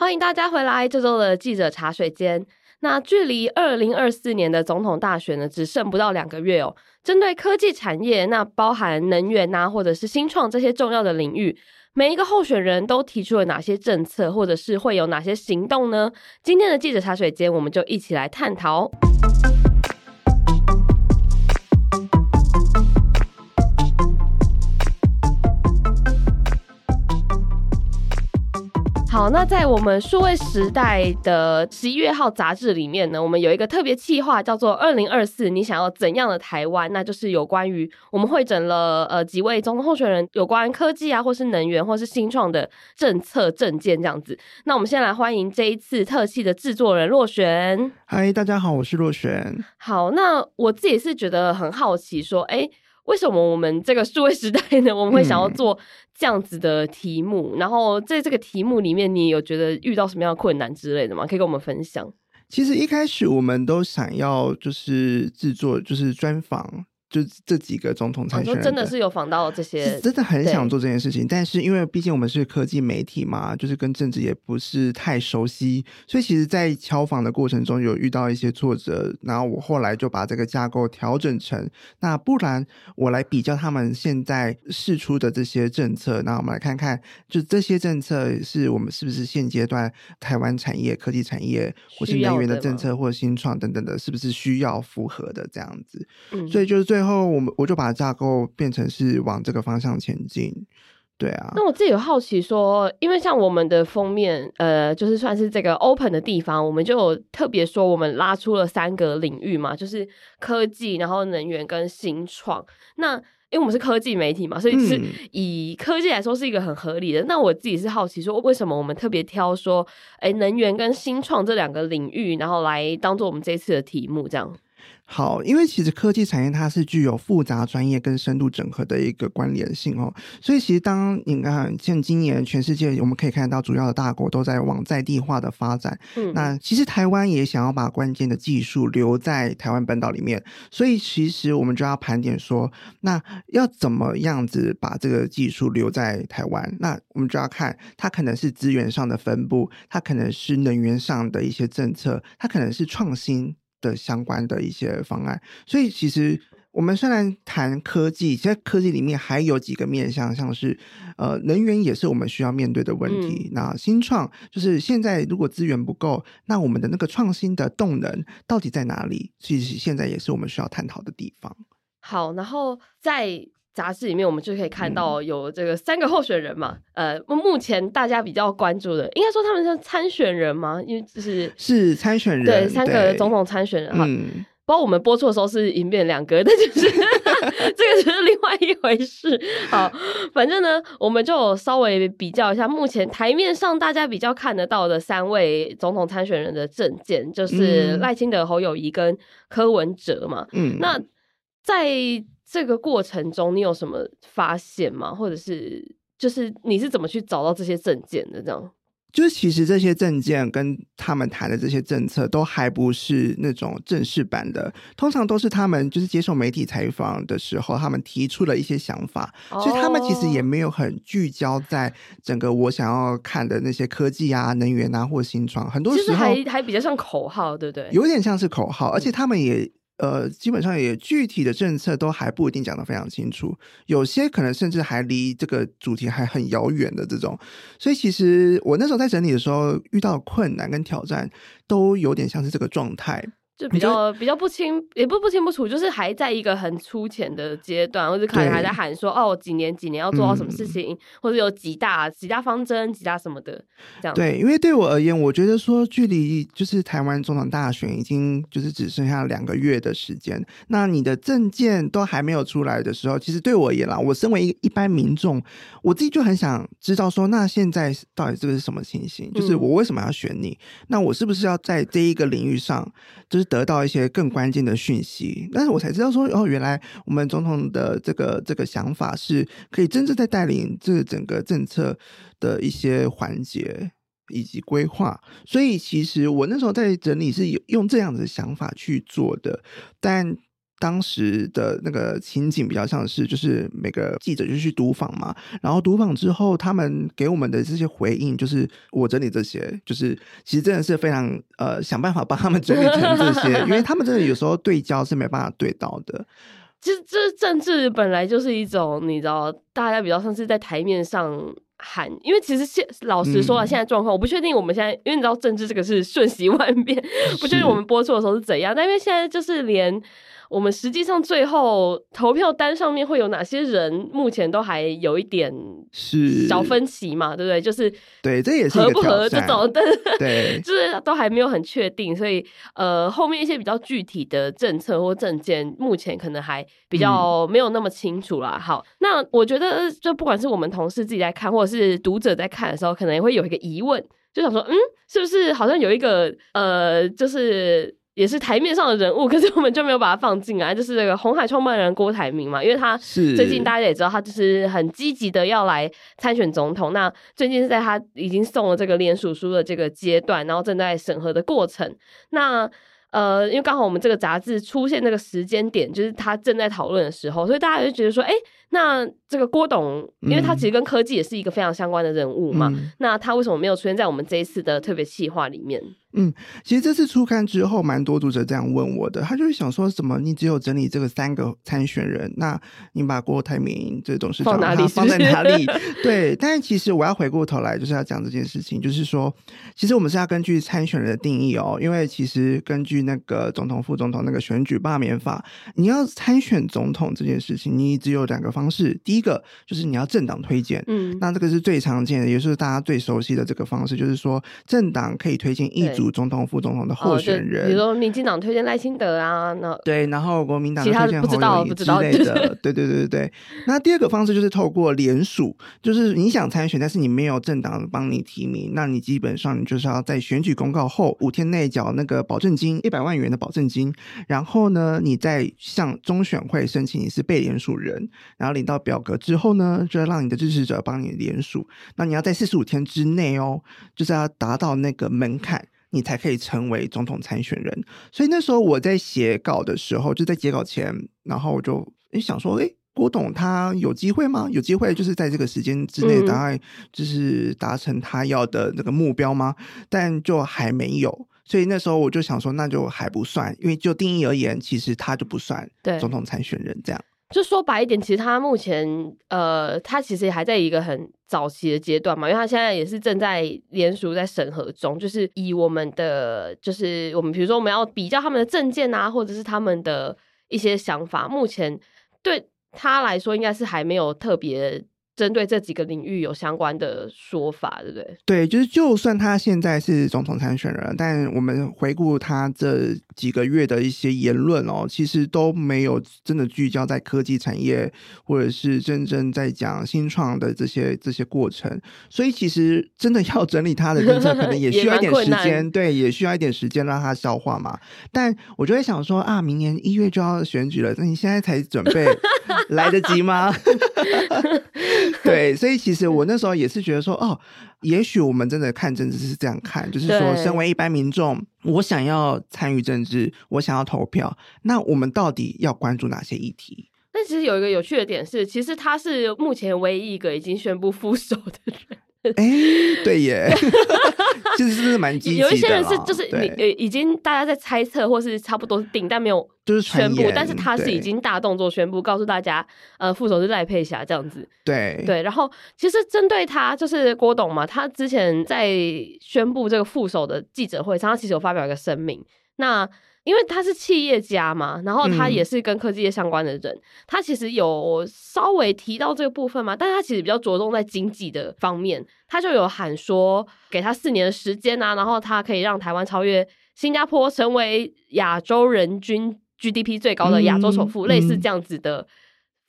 欢迎大家回来这周的记者茶水间。那距离二零二四年的总统大选呢，只剩不到两个月哦。针对科技产业，那包含能源呐、啊，或者是新创这些重要的领域，每一个候选人都提出了哪些政策，或者是会有哪些行动呢？今天的记者茶水间，我们就一起来探讨。好，那在我们数位时代的十一月号杂志里面呢，我们有一个特别企划，叫做“二零二四，你想要怎样的台湾？”那就是有关于我们汇整了呃几位总统候选人有关科技啊，或是能源，或是新创的政策政见这样子。那我们先来欢迎这一次特辑的制作人若璇。嗨，大家好，我是若璇。好，那我自己是觉得很好奇，说，哎、欸。为什么我们这个数位时代呢？我们会想要做这样子的题目，嗯、然后在这个题目里面，你有觉得遇到什么样的困难之类的吗？可以跟我们分享。其实一开始我们都想要就是制作就是专访。就这几个总统参选人，真的是有访到这些，真的很想做这件事情。但是因为毕竟我们是科技媒体嘛，就是跟政治也不是太熟悉，所以其实，在敲访的过程中有遇到一些挫折。然后我后来就把这个架构调整成，那不然我来比较他们现在试出的这些政策，那我们来看看，就这些政策是我们是不是现阶段台湾产业、科技产业，或是能源的政策，或者新创等等的，是不是需要符合的这样子？嗯，所以就是最。最后，我们我就把架构变成是往这个方向前进，对啊。那我自己有好奇说，因为像我们的封面，呃，就是算是这个 open 的地方，我们就有特别说，我们拉出了三个领域嘛，就是科技，然后能源跟新创。那因为我们是科技媒体嘛，所以是以科技来说是一个很合理的。嗯、那我自己是好奇说，为什么我们特别挑说，哎，能源跟新创这两个领域，然后来当做我们这次的题目，这样。好，因为其实科技产业它是具有复杂专业跟深度整合的一个关联性哦，所以其实当你看像今年全世界我们可以看到主要的大国都在往在地化的发展，嗯，那其实台湾也想要把关键的技术留在台湾本岛里面，所以其实我们就要盘点说，那要怎么样子把这个技术留在台湾？那我们就要看它可能是资源上的分布，它可能是能源上的一些政策，它可能是创新。的相关的一些方案，所以其实我们虽然谈科技，其实科技里面还有几个面向，像是呃能源也是我们需要面对的问题。嗯、那新创就是现在如果资源不够，那我们的那个创新的动能到底在哪里？其实现在也是我们需要探讨的地方。好，然后在。杂志里面，我们就可以看到有这个三个候选人嘛，嗯、呃，目前大家比较关注的，应该说他们是参选人吗？因为就是是参选人，对，三个总统参选人哈。嗯，不知道我们播出的时候是已经变两个，但就是 这个就是另外一回事。好，反正呢，我们就稍微比较一下，目前台面上大家比较看得到的三位总统参选人的证件，就是赖清德、侯友谊跟柯文哲嘛。嗯，那在这个过程中，你有什么发现吗？或者是就是你是怎么去找到这些证件的？这样就是其实这些证件跟他们谈的这些政策都还不是那种正式版的，通常都是他们就是接受媒体采访的时候，他们提出了一些想法，哦、所以他们其实也没有很聚焦在整个我想要看的那些科技啊、能源啊或新创，很多时候还还比较像口号，对不对？有点像是口号，而且他们也。呃，基本上也具体的政策都还不一定讲得非常清楚，有些可能甚至还离这个主题还很遥远的这种，所以其实我那时候在整理的时候遇到困难跟挑战，都有点像是这个状态。就比较比较不清，也不不清不楚，就是还在一个很粗浅的阶段，或者可能还在喊说哦，几年几年要做到什么事情，嗯、或者有几大几大方针、几大什么的这样。对，因为对我而言，我觉得说距离就是台湾总统大选已经就是只剩下两个月的时间，那你的证件都还没有出来的时候，其实对我而言啦，我身为一一般民众，我自己就很想知道说，那现在到底这个是什么情形？就是我为什么要选你？嗯、那我是不是要在这一个领域上，就是得到一些更关键的讯息，但是我才知道说，哦，原来我们总统的这个这个想法是可以真正在带领这整个政策的一些环节以及规划。所以其实我那时候在整理是用这样的想法去做的，但当时的那个情景比较像是，就是每个记者就去读访嘛，然后读访之后，他们给我们的这些回应，就是我整理这些，就是其实真的是非常呃想办法帮他们整理成这些，因为他们真的有时候对焦是没办法对到的。其实这政治本来就是一种，你知道，大家比较像是在台面上喊，因为其实现老实说啊，现在状况、嗯、我不确定，我们现在因为你知道政治这个是瞬息万变，不确定我们播出的时候是怎样，但因为现在就是连。我们实际上最后投票单上面会有哪些人？目前都还有一点是小分歧嘛，对不对？就是对，这也是合不合这种，对对，就是都还没有很确定，所以呃，后面一些比较具体的政策或政见，目前可能还比较没有那么清楚啦。嗯、好，那我觉得就不管是我们同事自己在看，或者是读者在看的时候，可能也会有一个疑问，就想说，嗯，是不是好像有一个呃，就是。也是台面上的人物，可是我们就没有把他放进来。就是这个红海创办人郭台铭嘛，因为他最近大家也知道，他就是很积极的要来参选总统。那最近是在他已经送了这个联署书的这个阶段，然后正在审核的过程。那呃，因为刚好我们这个杂志出现那个时间点，就是他正在讨论的时候，所以大家就觉得说，哎、欸，那这个郭董，因为他其实跟科技也是一个非常相关的人物嘛，嗯、那他为什么没有出现在我们这一次的特别企划里面？嗯，其实这次初刊之后，蛮多读者这样问我的，他就是想说什么？你只有整理这个三个参选人，那你把郭台铭这董事长他放在哪里？对，但是其实我要回过头来，就是要讲这件事情，就是说，其实我们是要根据参选人的定义哦，因为其实根据那个总统、副总统那个选举罢免法，你要参选总统这件事情，你只有两个方式，第一个就是你要政党推荐，嗯，那这个是最常见的，也是大家最熟悉的这个方式，就是说政党可以推荐一。主总统、副总统的候选人，比如说民进党推荐赖清德啊，那对，然后国民党推荐侯友宜之类的，不知道不知道对对对对对。那第二个方式就是透过联署，就是你想参选，但是你没有政党帮你提名，那你基本上你就是要在选举公告后五天内缴那个保证金一百万元的保证金，然后呢，你再向中选会申请你是被联署人，然后领到表格之后呢，就要让你的支持者帮你联署。那你要在四十五天之内哦，就是要达到那个门槛。你才可以成为总统参选人，所以那时候我在写稿的时候，就在截稿前，然后我就诶想说，诶，郭董他有机会吗？有机会就是在这个时间之内，大概就是达成他要的那个目标吗？但就还没有，所以那时候我就想说，那就还不算，因为就定义而言，其实他就不算总统参选人这样。就说白一点，其实他目前呃，他其实也还在一个很早期的阶段嘛，因为他现在也是正在联署在审核中，就是以我们的，就是我们比如说我们要比较他们的证件啊，或者是他们的一些想法，目前对他来说应该是还没有特别。针对这几个领域有相关的说法，对不对？对，就是就算他现在是总统参选人，但我们回顾他这几个月的一些言论哦，其实都没有真的聚焦在科技产业，或者是真正在讲新创的这些这些过程。所以，其实真的要整理他的政策，可能 也需要一点时间，对，也需要一点时间让他消化嘛。但我就会想说啊，明年一月就要选举了，那你现在才准备，来得及吗？对，所以其实我那时候也是觉得说，哦，也许我们真的看政治是这样看，就是说，身为一般民众，我想要参与政治，我想要投票，那我们到底要关注哪些议题？但其实有一个有趣的点是，其实他是目前唯一一个已经宣布 副手的人。哎，对耶，其实是蛮积极的。有一些人是就是你呃，已经大家在猜测或是差不多定，但没有就是宣布。但是他是已经大动作宣布，告诉大家，呃，副手是赖佩霞这样子。对对，然后其实针对他就是郭董嘛，他之前在宣布这个副手的记者会上，他其实有发表一个声明。那因为他是企业家嘛，然后他也是跟科技业相关的人，嗯、他其实有稍微提到这个部分嘛，但是他其实比较着重在经济的方面，他就有喊说给他四年的时间啊，然后他可以让台湾超越新加坡，成为亚洲人均 GDP 最高的亚洲首富，嗯、类似这样子的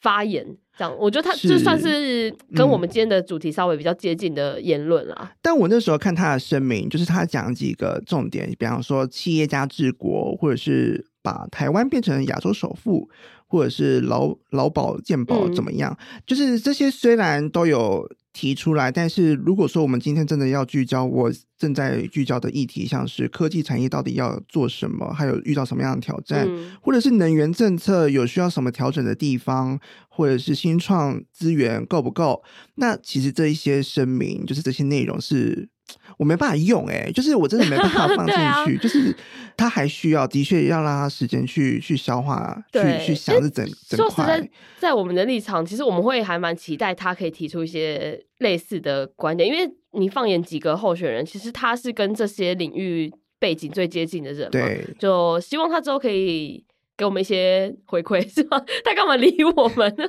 发言。嗯这样，我觉得他就算是跟我们今天的主题稍微比较接近的言论啦、嗯。但我那时候看他的声明，就是他讲几个重点，比方说企业家治国，或者是把台湾变成亚洲首富，或者是劳劳保健保怎么样，嗯、就是这些虽然都有提出来，但是如果说我们今天真的要聚焦，我正在聚焦的议题，像是科技产业到底要做什么，还有遇到什么样的挑战，嗯、或者是能源政策有需要什么调整的地方，或者是新创资源够不够？那其实这一些声明，就是这些内容是。我没办法用哎、欸，就是我真的没办法放进 去，啊、就是他还需要的确要让他时间去去消化，去去想着整整块。说实在，在我们的立场，其实我们会还蛮期待他可以提出一些类似的观点，因为你放眼几个候选人，其实他是跟这些领域背景最接近的人嘛，对，就希望他之后可以给我们一些回馈，是吗？他干嘛理我们？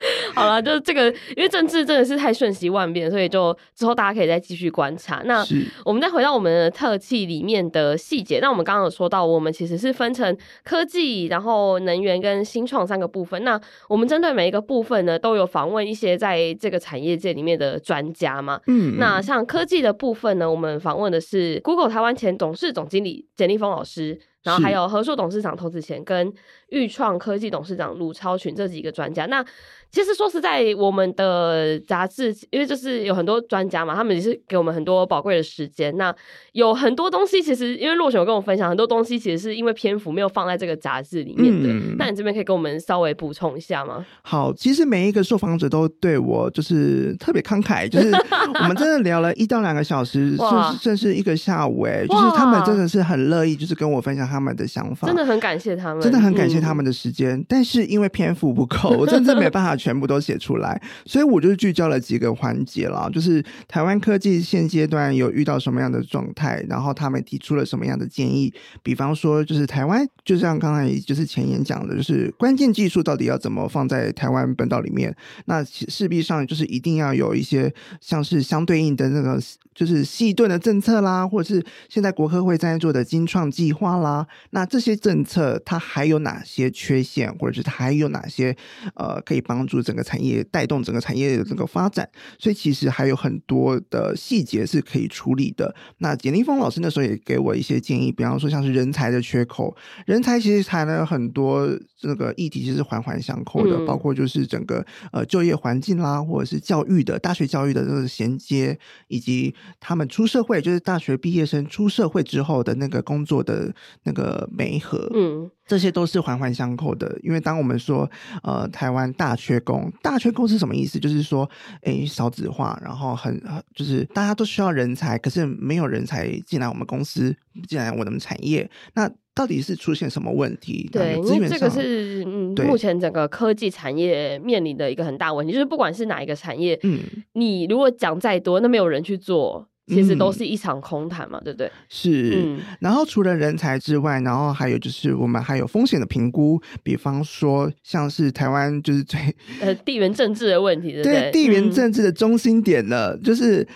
好了，就是这个，因为政治真的是太瞬息万变，所以就之后大家可以再继续观察。那我们再回到我们的特辑里面的细节。那我们刚刚有说到，我们其实是分成科技、然后能源跟新创三个部分。那我们针对每一个部分呢，都有访问一些在这个产业界里面的专家嘛。嗯，那像科技的部分呢，我们访问的是 Google 台湾前董事总经理简立峰老师。然后还有和硕董事长童子贤跟钰创科技董事长卢超群这几个专家。那其实说实在，我们的杂志因为就是有很多专家嘛，他们也是给我们很多宝贵的时间。那有很多东西，其实因为洛璇有跟我分享很多东西，其实是因为篇幅没有放在这个杂志里面的。嗯、那你这边可以跟我们稍微补充一下吗？好，其实每一个受访者都对我就是特别慷慨，就是 我们真的聊了一到两个小时，甚甚至一个下午。哎，就是他们真的是很乐意，就是跟我分享。他们的想法，真的很感谢他们，真的很感谢他们的时间。但是因为篇幅不够，我真的没办法全部都写出来，所以我就聚焦了几个环节了。就是台湾科技现阶段有遇到什么样的状态，然后他们提出了什么样的建议。比方说，就是台湾，就像刚才就是前言讲的，就是关键技术到底要怎么放在台湾本岛里面？那势必上就是一定要有一些像是相对应的那个，就是细盾的政策啦，或者是现在国科会在做的精创计划啦。那这些政策它还有哪些缺陷，或者是它还有哪些呃可以帮助整个产业带动整个产业的这个发展？所以其实还有很多的细节是可以处理的。那简立峰老师那时候也给我一些建议，比方说像是人才的缺口，人才其实谈了很多这个议题，其实是环环相扣的，嗯、包括就是整个呃就业环境啦，或者是教育的大学教育的这个衔接，以及他们出社会，就是大学毕业生出社会之后的那个工作的。那个媒合，嗯，这些都是环环相扣的。因为当我们说，呃，台湾大缺工，大缺工是什么意思？就是说，哎，少子化，然后很，就是大家都需要人才，可是没有人才进来我们公司，进来我们产业，那到底是出现什么问题？对，因为这个是嗯，目前整个科技产业面临的一个很大问题，就是不管是哪一个产业，嗯，你如果讲再多，那没有人去做。其实都是一场空谈嘛，嗯、对不对？是。嗯、然后除了人才之外，然后还有就是我们还有风险的评估，比方说像是台湾就是最呃地缘政治的问题，对不对？对，地缘政治的中心点了，嗯、就是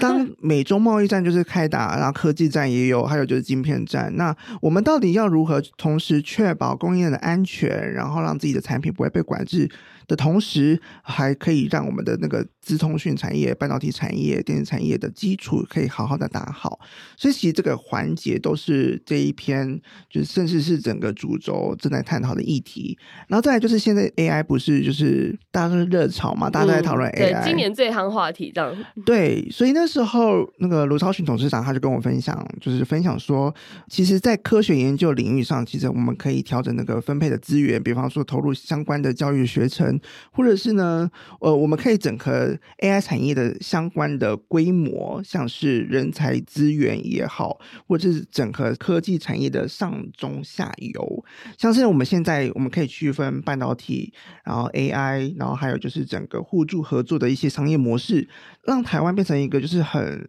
当美中贸易战就是开打，然后科技战也有，还有就是晶片战。那我们到底要如何同时确保供应链的安全，然后让自己的产品不会被管制？的同时，还可以让我们的那个资通讯产业、半导体产业、电子产业的基础可以好好的打好。所以，其实这个环节都是这一篇，就是甚至是整个主轴正在探讨的议题。然后再来就是现在 AI 不是就是大家都是热潮嘛，大家都在讨论 AI，、嗯、对，今年最夯话题这样。对，所以那时候那个卢超群董事长他就跟我分享，就是分享说，其实，在科学研究领域上，其实我们可以调整那个分配的资源，比方说投入相关的教育学程。或者是呢，呃，我们可以整合 AI 产业的相关的规模，像是人才资源也好，或者是整合科技产业的上中下游，像是我们现在我们可以区分半导体，然后 AI，然后还有就是整个互助合作的一些商业模式，让台湾变成一个就是很。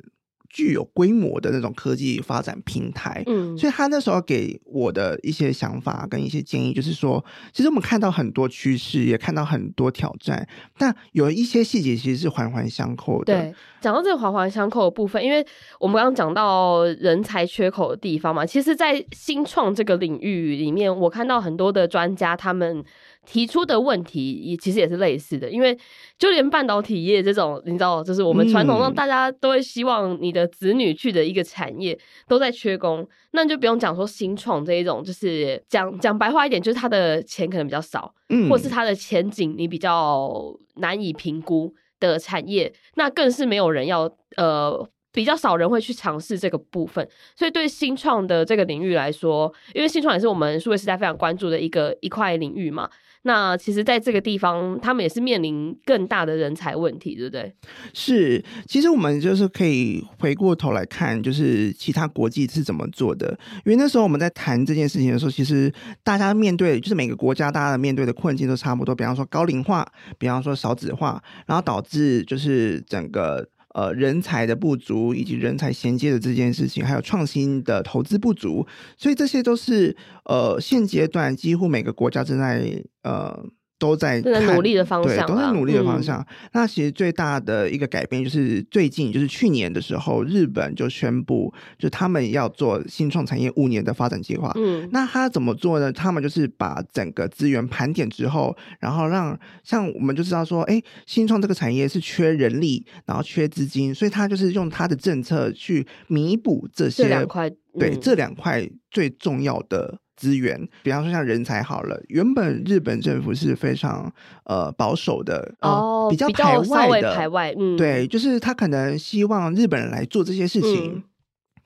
具有规模的那种科技发展平台，嗯，所以他那时候给我的一些想法跟一些建议，就是说，其实我们看到很多趋势，也看到很多挑战，但有一些细节其实是环环相扣的。对，讲到这个环环相扣的部分，因为我们刚刚讲到人才缺口的地方嘛，其实，在新创这个领域里面，我看到很多的专家他们。提出的问题也其实也是类似的，因为就连半导体业这种，你知道，就是我们传统上大家都会希望你的子女去的一个产业都在缺工，那你就不用讲说新创这一种，就是讲讲白话一点，就是他的钱可能比较少，嗯，或是他的前景你比较难以评估。的产业，那更是没有人要呃。比较少人会去尝试这个部分，所以对新创的这个领域来说，因为新创也是我们数位时代非常关注的一个一块领域嘛。那其实，在这个地方，他们也是面临更大的人才问题，对不对？是，其实我们就是可以回过头来看，就是其他国际是怎么做的。因为那时候我们在谈这件事情的时候，其实大家面对就是每个国家大家面对的困境都差不多。比方说高龄化，比方说少子化，然后导致就是整个。呃，人才的不足，以及人才衔接的这件事情，还有创新的投资不足，所以这些都是呃现阶段几乎每个国家正在呃。都在努力的方向，对，都在努力的方向。嗯、那其实最大的一个改变就是最近，就是去年的时候，日本就宣布，就他们要做新创产业五年的发展计划。嗯，那他怎么做呢？他们就是把整个资源盘点之后，然后让像我们就知道说，哎，新创这个产业是缺人力，然后缺资金，所以他就是用他的政策去弥补这些这两块，嗯、对，这两块最重要的。资源，比方说像人才好了，原本日本政府是非常呃保守的哦、呃，比较排外的，排外，嗯，对，就是他可能希望日本人来做这些事情。嗯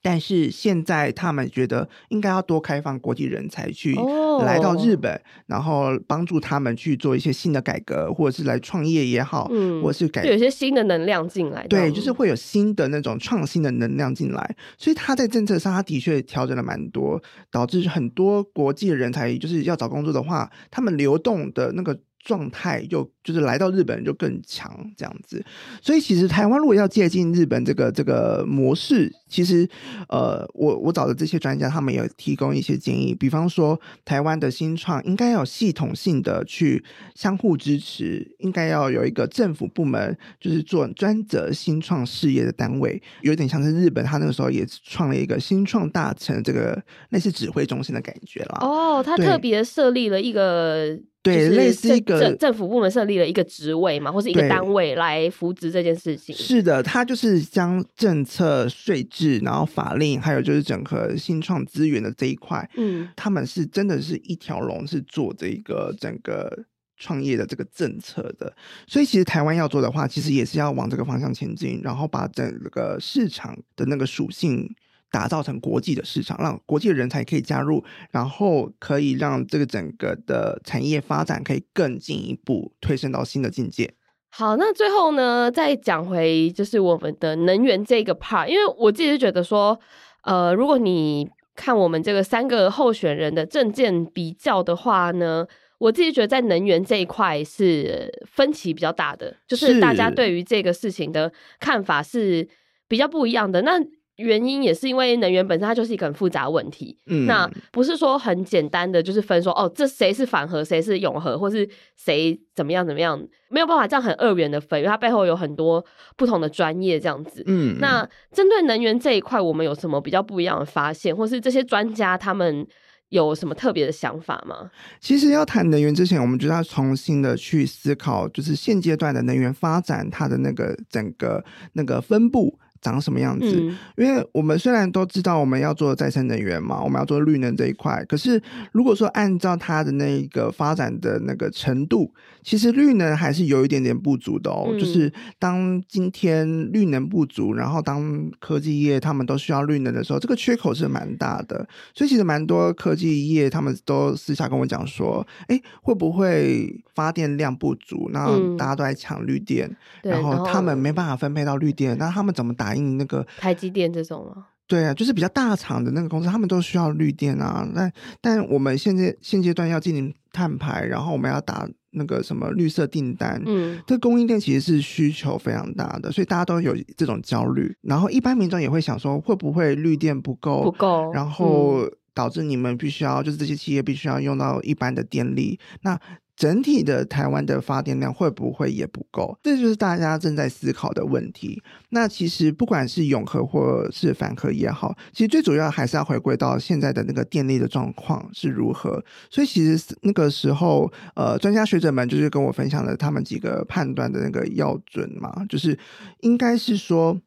但是现在他们觉得应该要多开放国际人才去来到日本，oh. 然后帮助他们去做一些新的改革，或者是来创业也好，嗯，或者是改有一些新的能量进来，对，就是会有新的那种创新的能量进来。所以他在政策上，他的确调整了蛮多，导致很多国际的人才就是要找工作的话，他们流动的那个。状态就就是来到日本就更强这样子，所以其实台湾如果要借鉴日本这个这个模式，其实呃，我我找的这些专家他们也有提供一些建议，比方说台湾的新创应该要系统性的去相互支持，应该要有一个政府部门就是做专责新创事业的单位，有点像是日本他那个时候也创了一个新创大臣这个类似指挥中心的感觉啦。哦，他特别设立了一个。对，类似一个政政府部门设立了一个职位嘛，或是一个单位来扶植这件事情。是的，他就是将政策、税制，然后法令，还有就是整合新创资源的这一块，嗯，他们是真的是一条龙，是做这个整个创业的这个政策的。所以，其实台湾要做的话，其实也是要往这个方向前进，然后把整个市场的那个属性。打造成国际的市场，让国际的人才可以加入，然后可以让这个整个的产业发展可以更进一步推升到新的境界。好，那最后呢，再讲回就是我们的能源这个 part，因为我自己是觉得说，呃，如果你看我们这个三个候选人的证件比较的话呢，我自己觉得在能源这一块是分歧比较大的，就是大家对于这个事情的看法是比较不一样的。那原因也是因为能源本身它就是一个很复杂问题，嗯，那不是说很简单的就是分说哦，这谁是反核，谁是永核，或是谁怎么样怎么样，没有办法这样很二元的分，因为它背后有很多不同的专业这样子，嗯，那针对能源这一块，我们有什么比较不一样的发现，或是这些专家他们有什么特别的想法吗？其实要谈能源之前，我们就要重新的去思考，就是现阶段的能源发展它的那个整个那个分布。长什么样子？嗯，因为我们虽然都知道我们要做再生能源嘛，我们要做绿能这一块，可是如果说按照它的那一个发展的那个程度，其实绿能还是有一点点不足的哦。嗯，就是当今天绿能不足，然后当科技业他们都需要绿能的时候，这个缺口是蛮大的。所以其实蛮多科技业他们都私下跟我讲说，哎，会不会发电量不足，然后大家都在抢绿电，嗯，然后他们没办法分配到绿电，那他们怎么打印？那个台积电这种吗？对啊，就是比较大厂的那个公司，他们都需要绿电啊。那但我们现在现阶段要进行碳排，然后我们要打那个什么绿色订单，嗯，这供应链其实是需求非常大的，所以大家都有这种焦虑。然后一般民众也会想说，会不会绿电不够？不够，然后导致你们必须要，就是这些企业必须要用到一般的电力。那整体的台湾的发电量会不会也不够？这就是大家正在思考的问题。那其实不管是永和或是反核也好，其实最主要还是要回归到现在的那个电力的状况是如何。所以其实那个时候，呃，专家学者们就是跟我分享了他们几个判断的那个要准嘛，就是应该是说。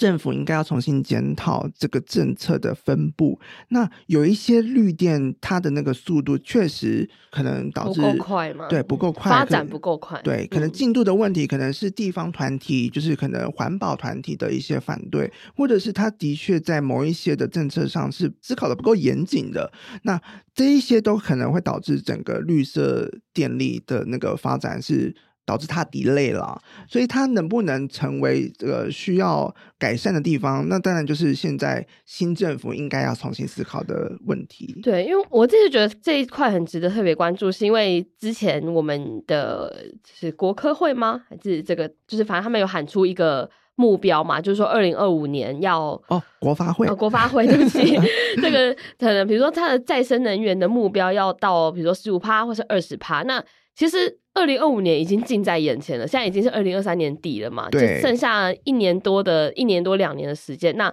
政府应该要重新检讨这个政策的分布。那有一些绿电，它的那个速度确实可能导致不够快吗？对，不够快，发展不够快。对，可能进度的问题，可能是地方团体，就是可能环保团体的一些反对，或者是他的确在某一些的政策上是思考的不够严谨的。那这一些都可能会导致整个绿色电力的那个发展是。导致它 delay 了，所以它能不能成为这个需要改善的地方？那当然就是现在新政府应该要重新思考的问题。对，因为我自己觉得这一块很值得特别关注，是因为之前我们的是国科会吗？还是这个就是反正他们有喊出一个目标嘛，就是说二零二五年要哦国发会，哦、国发会对不起，这个可能比如说它的再生能源的目标要到比如说十五趴或是二十趴，那其实。二零二五年已经近在眼前了，现在已经是二零二三年底了嘛，就剩下一年多的一年多两年的时间。那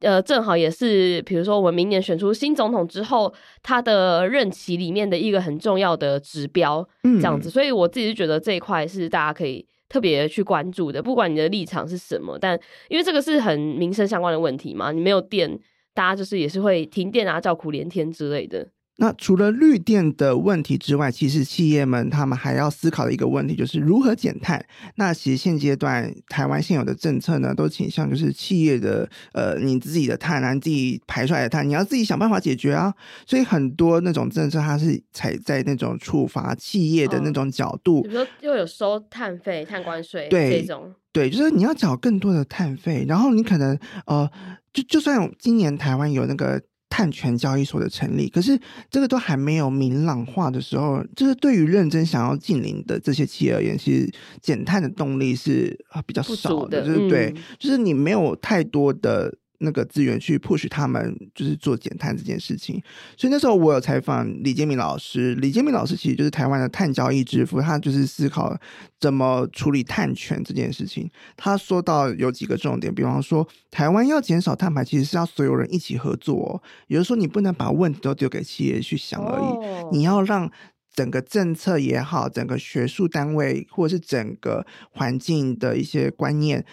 呃，正好也是，比如说我们明年选出新总统之后，他的任期里面的一个很重要的指标，这样子。嗯、所以我自己觉得这一块是大家可以特别去关注的，不管你的立场是什么，但因为这个是很民生相关的问题嘛，你没有电，大家就是也是会停电啊，叫苦连天之类的。那除了绿电的问题之外，其实企业们他们还要思考的一个问题就是如何减碳。那其实现阶段台湾现有的政策呢，都倾向就是企业的呃，你自己的碳啊，你自己排出来的碳，你要自己想办法解决啊。所以很多那种政策，它是踩在那种处罚企业的那种角度，比如说又有收碳费、碳关税，对这种，对，就是你要缴更多的碳费，然后你可能呃，就就算今年台湾有那个。碳权交易所的成立，可是这个都还没有明朗化的时候，就是对于认真想要进零的这些企业而言，其实减碳的动力是啊比较少的，的就是对，嗯、就是你没有太多的。那个资源去 push 他们，就是做减碳这件事情。所以那时候我有采访李建明老师，李建明老师其实就是台湾的碳交易之父，他就是思考怎么处理碳权这件事情。他说到有几个重点，比方说台湾要减少碳排，其实是要所有人一起合作。也就是说，你不能把问题都丢给企业去想而已，你要让整个政策也好，整个学术单位或者是整个环境的一些观念。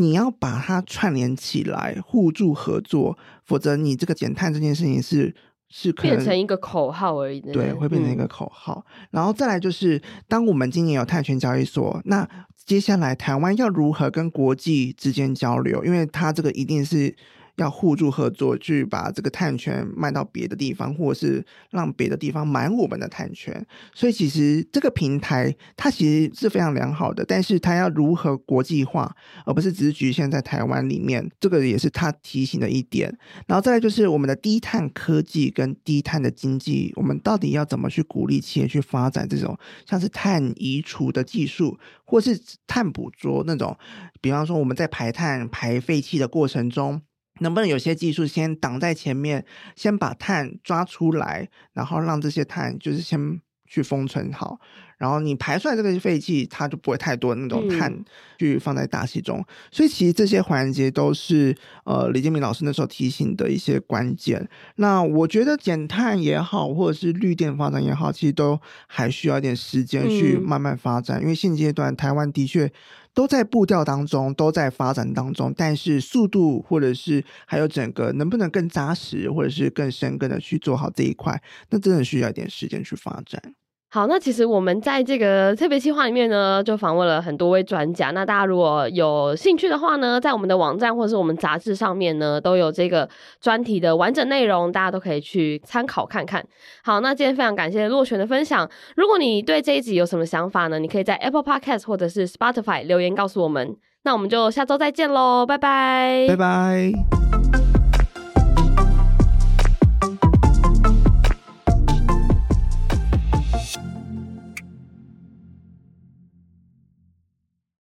你要把它串联起来，互助合作，否则你这个减碳这件事情是是可能变成一个口号而已。对，会变成一个口号。嗯、然后再来就是，当我们今年有碳权交易所，那接下来台湾要如何跟国际之间交流？因为它这个一定是。要互助合作，去把这个碳权卖到别的地方，或者是让别的地方买我们的碳权。所以，其实这个平台它其实是非常良好的，但是它要如何国际化，而不是只是局限在台湾里面，这个也是他提醒的一点。然后再来就是我们的低碳科技跟低碳的经济，我们到底要怎么去鼓励企业去发展这种像是碳移除的技术，或是碳捕捉那种，比方说我们在排碳排废气的过程中。能不能有些技术先挡在前面，先把碳抓出来，然后让这些碳就是先去封存好，然后你排出来这个废气，它就不会太多那种碳去放在大气中。嗯、所以其实这些环节都是呃李建明老师那时候提醒的一些关键。那我觉得减碳也好，或者是绿电发展也好，其实都还需要一点时间去慢慢发展，嗯、因为现阶段台湾的确。都在步调当中，都在发展当中，但是速度或者是还有整个能不能更扎实，或者是更深更的去做好这一块，那真的需要一点时间去发展。好，那其实我们在这个特别计划里面呢，就访问了很多位专家。那大家如果有兴趣的话呢，在我们的网站或者是我们杂志上面呢，都有这个专题的完整内容，大家都可以去参考看看。好，那今天非常感谢若权的分享。如果你对这一集有什么想法呢，你可以在 Apple Podcast 或者是 Spotify 留言告诉我们。那我们就下周再见喽，拜拜，拜拜。